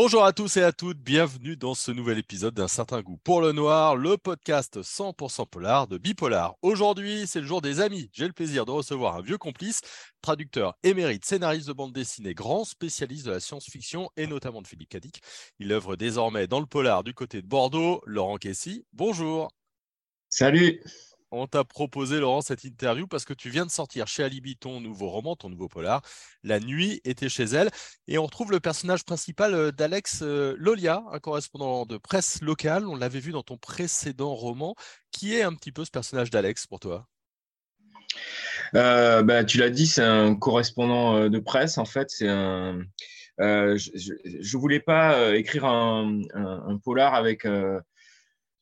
Bonjour à tous et à toutes, bienvenue dans ce nouvel épisode d'un certain goût pour le noir, le podcast 100% polar de Bipolar. Aujourd'hui, c'est le jour des amis. J'ai le plaisir de recevoir un vieux complice, traducteur émérite, scénariste de bande dessinée, grand spécialiste de la science-fiction et notamment de Philippe Cadic. Il œuvre désormais dans le polar du côté de Bordeaux. Laurent Kessy, bonjour. Salut on t'a proposé, Laurent, cette interview parce que tu viens de sortir chez Alibi ton nouveau roman, ton nouveau polar. La nuit était chez elle. Et on retrouve le personnage principal euh, d'Alex euh, Lolia, un correspondant de presse locale. On l'avait vu dans ton précédent roman. Qui est un petit peu ce personnage d'Alex pour toi? Euh, bah, Tu l'as dit, c'est un correspondant de presse. En fait, c'est un. je ne voulais pas écrire un, polar avec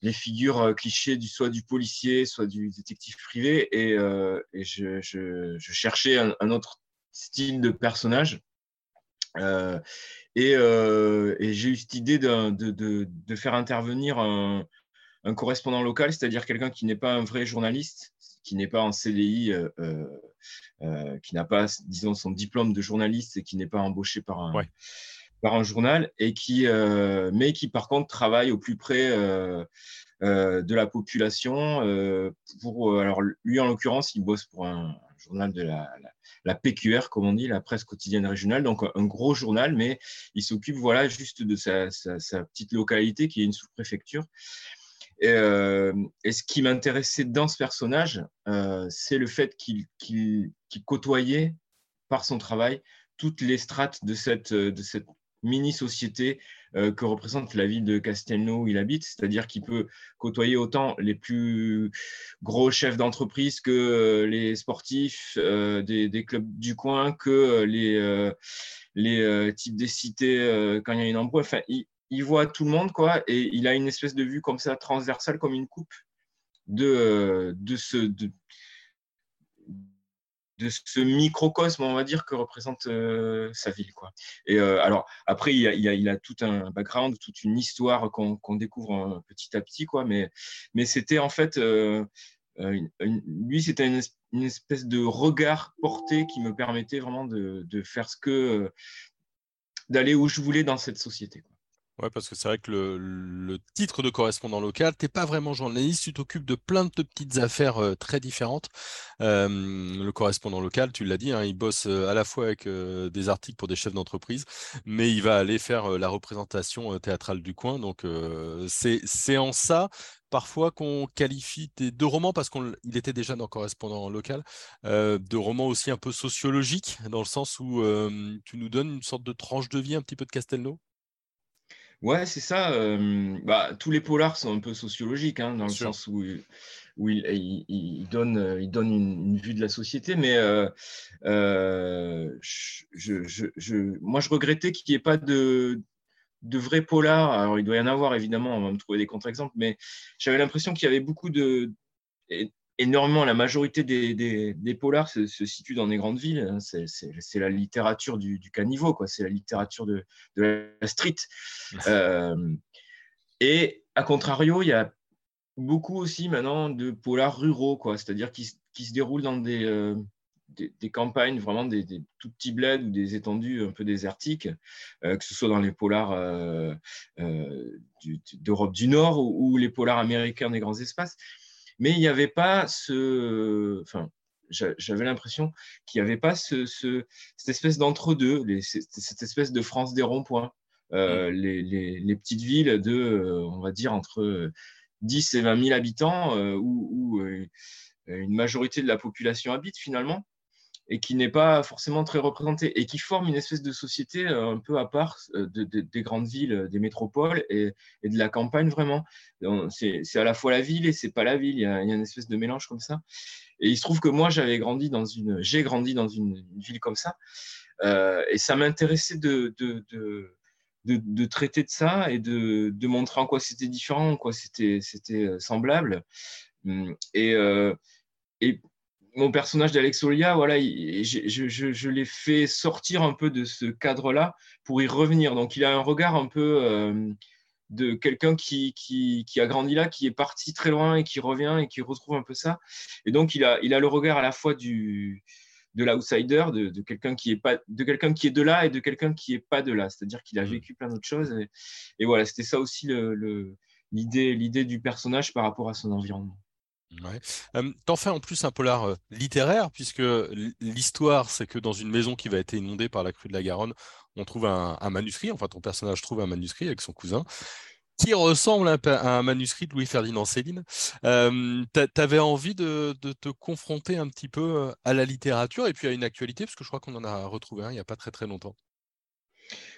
les figures euh, clichés du soit du policier, soit du détective privé, et, euh, je, cherchais un, autre style de personnage. Euh, et, j'ai eu cette idée de, faire intervenir un, correspondant local, c'est-à-dire quelqu'un qui n'est pas un vrai journaliste, qui n'est pas en CDI, qui n'a pas, disons, son diplôme de journaliste et qui n'est pas embauché par un, par un journal et qui, euh, mais qui par contre travaille au plus près euh, euh, de la population. pour, alors lui en l'occurrence, il bosse pour un, journal de la, la, PQR, comme on dit, la presse quotidienne régionale, donc un gros journal, mais il s'occupe voilà juste de sa, sa, petite localité qui est une sous-préfecture. Et, ce qui m'intéressait dans ce personnage, c'est le fait qu'il côtoyait par son travail toutes les strates de cette, de cette mini-société euh, que représente la ville de Castelnau où il habite, c'est-à-dire qu'il peut côtoyer autant les plus gros chefs d'entreprise que euh, les sportifs euh, des, clubs du coin, que les, types des cités quand il y a une embrouille. Enfin, il, voit tout le monde, quoi, et il a une espèce de vue comme ça, transversale, comme une coupe de, ce... de ce microcosme, on va dire, que représente euh, sa ville. Quoi. Et euh, alors, après, il a, il, a, tout un background, toute une histoire qu'on découvre euh, petit à petit, quoi. Mais, mais c'était en fait, lui, c'était une, espèce de regard porté qui me permettait vraiment de, de faire ce que, d'aller où je voulais dans cette société. Quoi. Ouais, parce que c'est vrai que le, titre de correspondant local, tu n'es pas vraiment journaliste, tu t'occupes de plein de petites affaires euh, très différentes. Euh, le correspondant local, tu l'as dit, hein, il bosse euh, à la fois avec des articles pour des chefs d'entreprise, mais il va aller faire la représentation théâtrale du coin. Donc c'est en ça parfois qu'on qualifie tes deux romans, parce qu'il était déjà dans correspondant local, de romans aussi un peu sociologiques, dans le sens où tu nous donnes une sorte de tranche de vie un petit peu de Castelnau? Ouais, c'est ça. bah, tous les polars sont un peu sociologiques, hein, dans le sens où, où ils, il, donnent, une, vue de la société. Mais je, moi, je regrettais qu'il n'y ait pas de, de vrais polars. Alors, il doit y en avoir, évidemment, on va me trouver des contre-exemples, mais j'avais l'impression qu'il y avait beaucoup de énormément. La majorité des, des, polars se, se, situent dans des grandes villes. Hein. C'est la littérature du, du caniveau, quoi. C'est la littérature de, de, la street. Euh, et à contrario, il y a beaucoup aussi maintenant de polars ruraux, quoi. C'est-à-dire qui, qui, se déroulent dans des, euh, des, campagnes, vraiment des, des, tout petits bleds ou des étendues un peu désertiques, euh, que ce soit dans les polars d'Europe du, Nord ou, ou, les polars américains des grands espaces mais il n'y avait pas ce. Enfin, j'avais l'impression qu'il n'y avait pas ce, cette espèce d'entre-deux, cette espèce de France des ronds-points. Euh, mm. les, les, petites villes de, euh, on va dire, entre 10 et 20 000 habitants, euh, où, une majorité de la population habite finalement et qui n'est pas forcément très représenté et qui forme une espèce de société euh, un peu à part euh, des grandes villes, euh, des métropoles et, de la campagne vraiment. C'est à la fois la ville et c'est pas la ville. Il y, a, une espèce de mélange comme ça. Et il se trouve que moi j'avais grandi dans une, j'ai grandi dans une, ville comme ça et ça m'intéressait de, de, de traiter de ça et de, de montrer en quoi c'était différent, en quoi c'était semblable. Hum, et, et mon personnage d'Alex Olia, voilà, je, l'ai fait sortir un peu de ce cadre-là pour y revenir. Donc, il a un regard un peu euh, de quelqu'un qui, qui, a grandi là, qui est parti très loin et qui revient et qui retrouve un peu ça. Et donc, il a, il a le regard à la fois du, de l'outsider, de, quelqu'un qui est pas, de quelqu'un qui est de là et de quelqu'un qui est pas de là. C'est-à-dire qu'il a mmh. vécu plein d'autres choses. Et, voilà, c'était ça aussi l'idée, l'idée du personnage par rapport à son environnement. T'en fais en plus un polar littéraire, puisque l'histoire, c'est que dans une maison qui va être inondée par la crue de la Garonne, on trouve un, manuscrit, enfin ton personnage trouve un manuscrit avec son cousin, qui ressemble à un manuscrit de Louis-Ferdinand Céline. Euh, tu avais envie de, te confronter un petit peu à la littérature et puis à une actualité, parce que je crois qu'on en a retrouvé un il n'y a pas très très longtemps.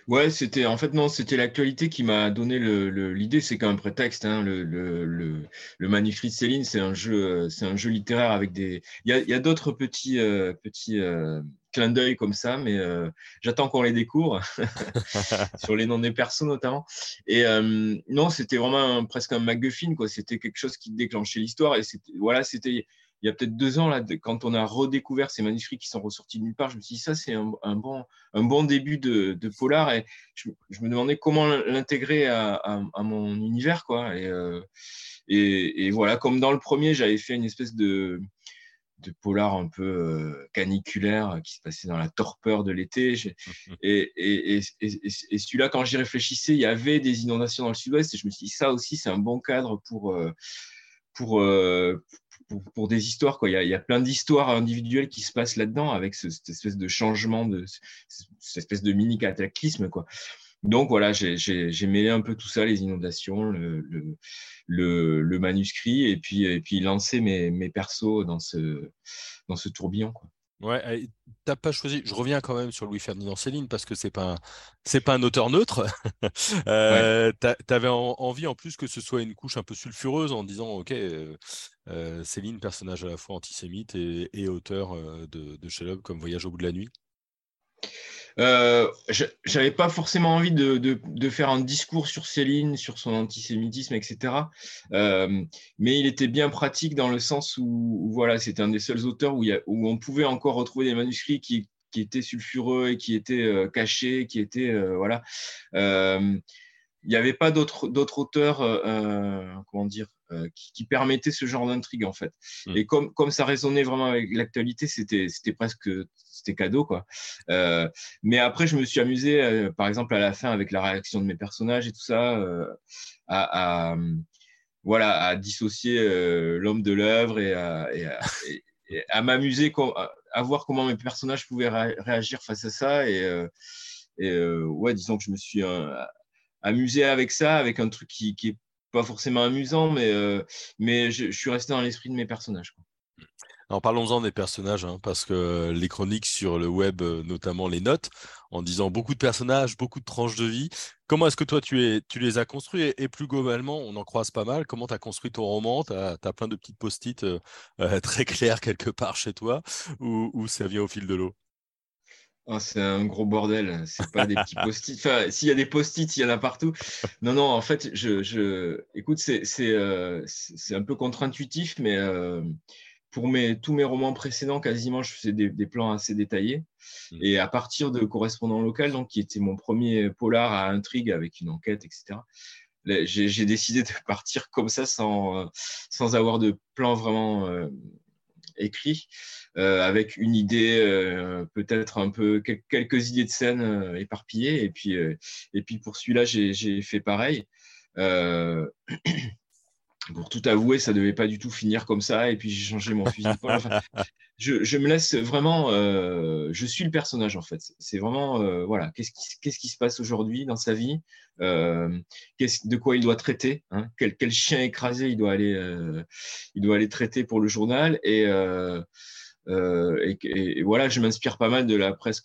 Ouais, c'était en fait non, c'était l'actualité qui m'a donné l'idée. c'est qu'un prétexte. Hein, le, manuscrit de Céline, c'est un jeu, c'est un jeu littéraire avec des. Il y a, d'autres petits euh, petits euh, clins d'œil comme ça, mais euh, j'attends qu'on les découvre sur les noms des persos notamment. Et non, c'était vraiment presque un MacGuffin. C'était quelque chose qui déclenchait l'histoire et voilà, c'était il y a peut-être deux ans, là, quand on a redécouvert ces manuscrits qui sont ressortis de nulle part, je me suis dit, ça, c'est un, bon, un bon début de, polar. Et je, me demandais comment l'intégrer à, mon univers. Quoi. Euh, et, et, voilà, comme dans le premier, j'avais fait une espèce de, de polar un peu euh, caniculaire qui se passait dans la torpeur de l'été. Et, et, et celui-là, quand j'y réfléchissais, il y avait des inondations dans le sud-ouest. Et je me suis dit, ça aussi, c'est un bon cadre pour, euh, pour, pour, des histoires. Quoi. Il, y a, plein d'histoires individuelles qui se passent là-dedans avec cette espèce de changement, de, cette espèce de mini cataclysme. Quoi. Donc voilà, j'ai mêlé un peu tout ça, les inondations, le, le, le, manuscrit, et puis, et puis lancer mes, mes persos dans ce, dans ce tourbillon. Quoi. Ouais, t'as pas choisi. Je reviens quand même sur Louis Ferdinand Céline parce que c'est pas c'est pas un auteur neutre. euh, T'avais envie en plus que ce soit une couche un peu sulfureuse en disant ok euh, euh, Céline personnage à la fois antisémite et, auteur de, de chef comme Voyage au bout de la nuit. Euh, j'avais pas forcément envie de, faire un discours sur Céline, sur son antisémitisme, etc. Euh, mais il était bien pratique dans le sens où, voilà, c'était un des seuls auteurs où, on pouvait encore retrouver des manuscrits qui, qui étaient sulfureux et qui étaient euh, cachés, qui étaient voilà. il n'y avait pas d'autres auteurs, comment dire, qui, qui, permettaient ce genre d'intrigue en fait. Mmh. Et comme, comme ça résonnait vraiment avec l'actualité, c'était presque c'était cadeau quoi. Euh, mais après, je me suis amusé, euh, par exemple à la fin avec la réaction de mes personnages et tout ça, euh, à, voilà, à dissocier l'homme de l'œuvre et à, m'amuser, à, voir comment mes personnages pouvaient réagir face à ça. Et, ouais, disons que je me suis amusé avec ça, avec un truc qui, qui est pas forcément amusant, mais, mais je, suis resté dans l'esprit de mes personnages. Alors parlons-en des personnages, hein, parce que les chroniques sur le web, euh, notamment les notes, en disant beaucoup de personnages, beaucoup de tranches de vie. Comment est-ce que toi tu, es, tu les as construits? Et, plus globalement, on en croise pas mal. Comment tu as construit ton roman? Tu as, plein de petites post-it euh, euh, très claires quelque part chez toi ou, ça vient au fil de l'eau? Oh, c'est un gros bordel. C'est pas des petits post-it. Enfin, s'il y a des post-it, il y en a partout. Non, non. En fait, je, je... écoute, c'est c'est un peu contre-intuitif, mais pour mes, tous mes romans précédents, quasiment, je faisais des, plans assez détaillés. Mmh. Et à partir de Correspondant local, donc, qui était mon premier polar à intrigue avec une enquête, etc., j'ai décidé de partir comme ça sans, sans avoir de plan vraiment euh, écrit, euh, avec une idée, euh, peut-être un peu, quelques idées de scène éparpillées. Et puis, et puis pour celui-là, j'ai fait pareil. pour tout avouer, ça devait pas du tout finir comme ça. Et puis j'ai changé mon fusil je, me laisse vraiment. Euh, je suis le personnage en fait. C'est vraiment euh, voilà. Qu'est-ce qui, se passe aujourd'hui dans sa vie euh, De quoi il doit traiter hein, quel, chien écrasé il doit aller, il doit aller traiter pour le journal et voilà, je m'inspire pas mal de la presse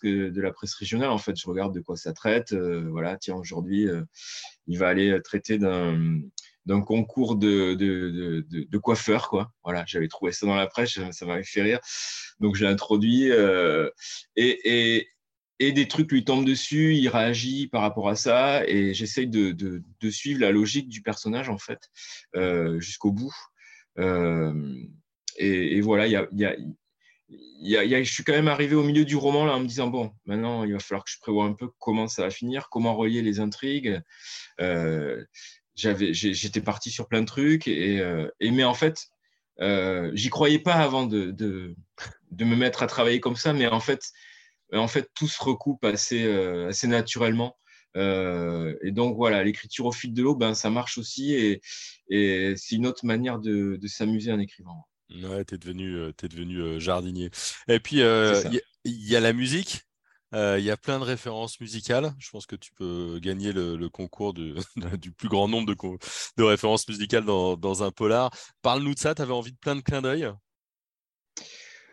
régionale. En fait, je regarde de quoi ça traite. voilà, tiens, aujourd'hui, il va aller traiter d'un d'un concours de, de, coiffeur. Quoi. Voilà, j'avais trouvé ça dans la presse, ça m'avait fait rire. Donc j'ai introduit euh, et, des trucs lui tombent dessus, il réagit par rapport à ça et j'essaye de, suivre la logique du personnage en fait euh, jusqu'au bout. Euh, et, voilà, il y a, je suis quand même arrivé au milieu du roman là en me disant bon maintenant il va falloir que je prévoie un peu comment ça va finir comment relier les intrigues j'avais, j'étais parti sur plein de trucs, et, euh, et mais en fait, euh, j'y croyais pas avant de, de, de me mettre à travailler comme ça, mais en fait, en fait tout se recoupe assez, assez naturellement. et donc voilà, l'écriture au fil de l'eau, ben, ça marche aussi et, et c'est une autre manière de, de s'amuser en écrivant. Ouais, tu es devenu, es devenu jardinier. Et puis, il y, y, a la musique? Euh, il y a plein de références musicales. Je pense que tu peux gagner le, concours du plus grand nombre de, références musicales dans, un polar. Parle-nous de ça. Tu avais envie de plein de clins d'œil?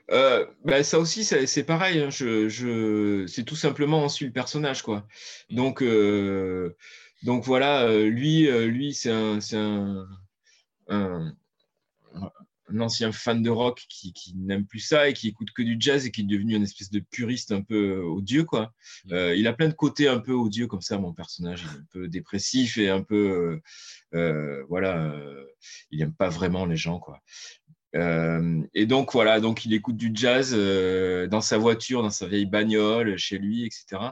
Euh, ben, ça aussi, c'est pareil. Hein. Je, c'est tout simplement on suit le personnage, quoi. Mmh. Donc, euh, donc voilà, lui, lui, c'est un, un, un ancien fan de rock qui, n'aime plus ça et qui écoute que du jazz et qui est devenu une espèce de puriste un peu euh, odieux quoi. Mm. Euh, il a plein de côtés un peu odieux comme ça mon personnage, il est un peu dépressif et un peu euh, voilà, il n'aime pas vraiment les gens quoi. et donc voilà, donc il écoute du jazz dans sa voiture, dans sa vieille bagnole, chez lui, etc.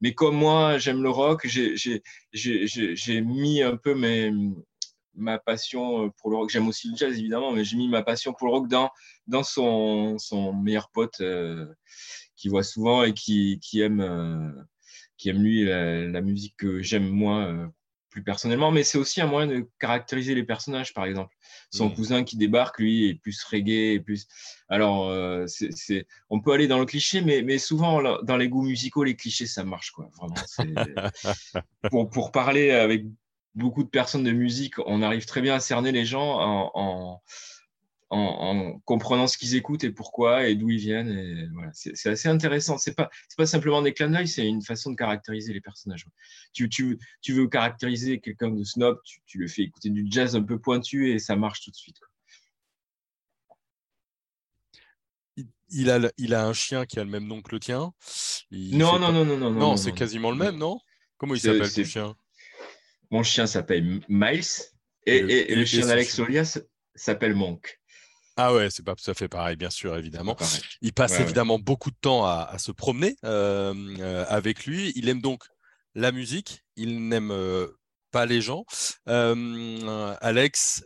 mais comme moi, j'aime le rock, j'ai mis un peu mes, ma passion euh, pour le rock. J'aime aussi le jazz, évidemment, mais j'ai mis ma passion pour le rock dans, dans son, son meilleur pote euh, qui voit souvent et qui, qui aime, euh, qui aime lui la, musique que j'aime moi plus personnellement. Mais c'est aussi un moyen de caractériser les personnages, par exemple. Son mmh. cousin qui débarque, lui, est plus reggae. plus... Alors, on peut aller dans le cliché, mais, mais souvent, dans les goûts musicaux, les clichés, ça marche. Quoi. Vraiment, pour, pour parler avec beaucoup de personnes de musique, on arrive très bien à cerner les gens en, en, comprenant ce qu'ils écoutent et pourquoi et d'où ils viennent. Et voilà, c'est assez intéressant. C'est pas c'est pas simplement des clins d'œil, c'est une façon de caractériser les personnages. Tu, tu, tu veux caractériser quelqu'un de snob, tu, tu, le fais écouter du jazz un peu pointu et ça marche tout de suite. Il a, il a un chien qui a le même nom que le tien. non, non, non, non, non, non, c'est quasiment le même, non? Comment il s'appelle ce chien? Mon chien s'appelle Miles et, le, chien d'Alex s'appelle Monk. Ah ouais, c'est pas tout à fait pareil, bien sûr, évidemment. Il passe évidemment beaucoup de temps à, se promener euh, euh, avec lui. Il aime donc la musique. Il n'aime euh, pas les gens. Alex,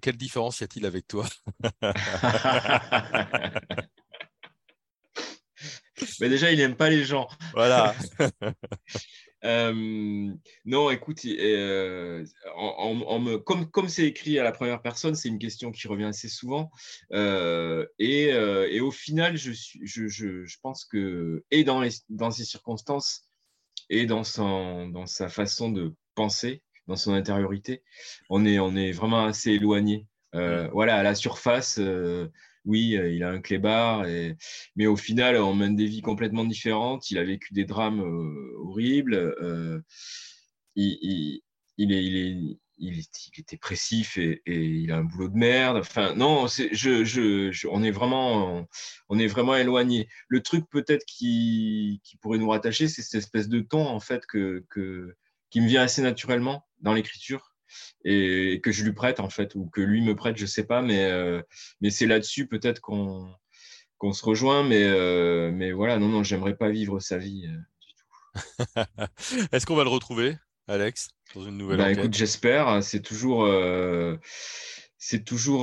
quelle différence y a-t-il avec toi? Mais déjà, il n'aime pas les gens. Voilà. Euh, non, écoute, euh, me, comme comme c'est écrit à la première personne, c'est une question qui revient assez souvent. Euh, et, et, au final, je, suis, je, je, je, pense que, et dans, les, dans ces circonstances, et dans, son, dans sa façon de penser, dans son intériorité, on est, on est vraiment assez éloigné. Mmh. Voilà, à la surface oui, euh, il a un clébard, mais au final, on mène des vies complètement différentes. Il a vécu des drames horribles. Il, est, dépressif et, il a un boulot de merde. Enfin, non, on est vraiment, on est vraiment éloigné. Le truc peut-être qui, pourrait nous rattacher, c'est cette espèce de ton en fait que, qui me vient assez naturellement dans l'écriture et que je lui prête en fait ou que lui me prête, je sais pas, mais euh, mais c'est là-dessus peut-être qu'on qu'on se rejoint, mais euh, mais voilà, non non, j'aimerais pas vivre sa vie euh, du tout. Est-ce qu'on va le retrouver, Alex, dans une nouvelle bah, Écoute, j'espère. C'est toujours c'est toujours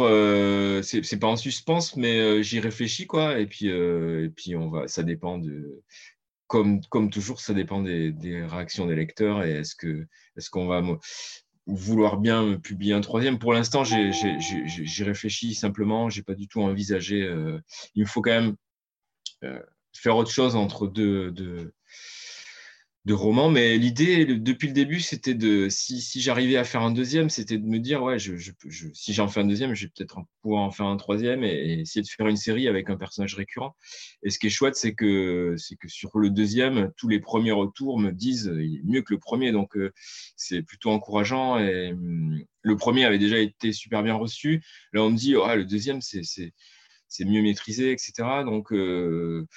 c'est pas en suspense mais j'y réfléchis quoi et puis et puis on va ça dépend de comme comme toujours ça dépend des, des réactions des lecteurs et est-ce que est-ce qu'on va vouloir bien publier un troisième. Pour l'instant, j'ai réfléchi simplement, j'ai pas du tout envisagé. Euh, il me faut quand même euh, faire autre chose entre deux, deux, de romans. Mais l'idée, depuis le début, c'était de, si, si j'arrivais à faire un deuxième, c'était de me dire, ouais, je, si j'en fais un deuxième, je vais peut-être pouvoir en faire un troisième et, essayer de faire une série avec un personnage récurrent. Et ce qui est chouette, c'est que, c'est que sur le deuxième, tous les premiers retours me disent il est mieux que le premier. Donc, euh, c'est plutôt encourageant. Et hum, le premier avait déjà été super bien reçu. Là, on me dit, oh, le deuxième, c'est, c'est, c'est mieux maîtrisé, etc. Donc, euh,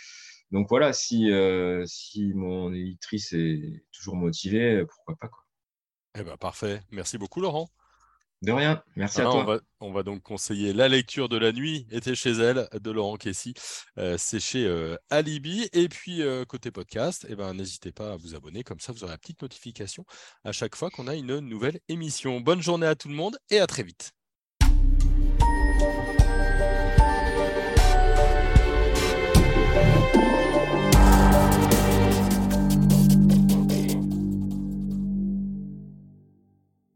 donc voilà, si, euh, si mon éditrice est toujours motivée, pourquoi pas. Quoi. Eh ben, parfait. Merci beaucoup, Laurent. De rien. Merci à toi. On va, donc conseiller La lecture de la nuit était chez elle de Laurent Kessy. Euh, c'est chez euh, Alibi. Et puis, côté podcast, eh ben, n'hésitez pas à vous abonner. Comme ça, vous aurez la petite notification à chaque fois qu'on a une nouvelle émission. Bonne journée à tout le monde et à très vite.